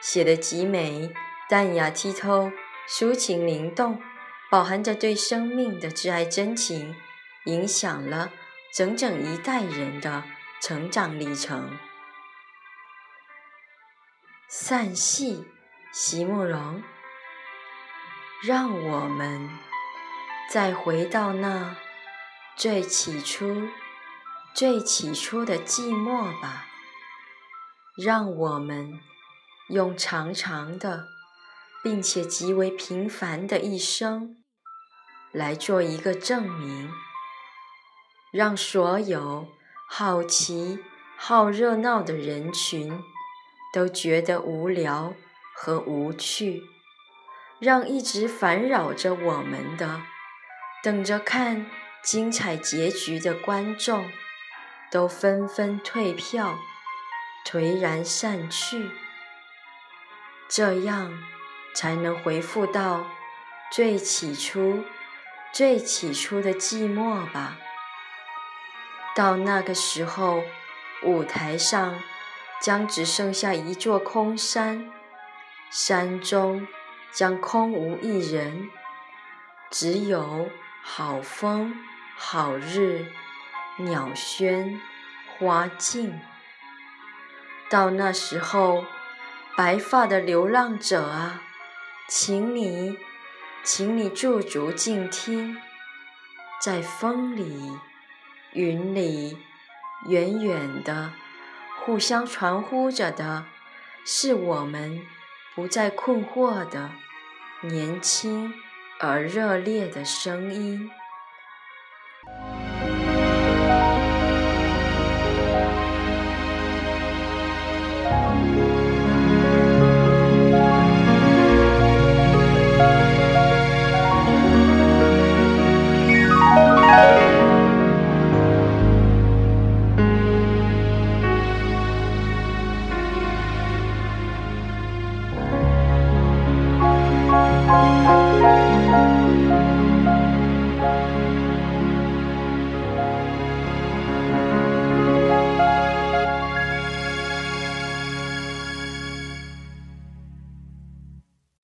写得极美，淡雅剔透，抒情灵动，饱含着对生命的挚爱真情，影响了整整一代人的成长历程。散戏，席慕容。让我们再回到那最起初、最起初的寂寞吧。让我们。用长长的，并且极为平凡的一生，来做一个证明，让所有好奇、好热闹的人群都觉得无聊和无趣，让一直烦扰着我们的、等着看精彩结局的观众都纷纷退票，颓然散去。这样才能回复到最起初、最起初的寂寞吧。到那个时候，舞台上将只剩下一座空山，山中将空无一人，只有好风、好日、鸟喧、花静。到那时候。白发的流浪者啊，请你，请你驻足静听，在风里、云里，远远的，互相传呼着的，是我们不再困惑的年轻而热烈的声音。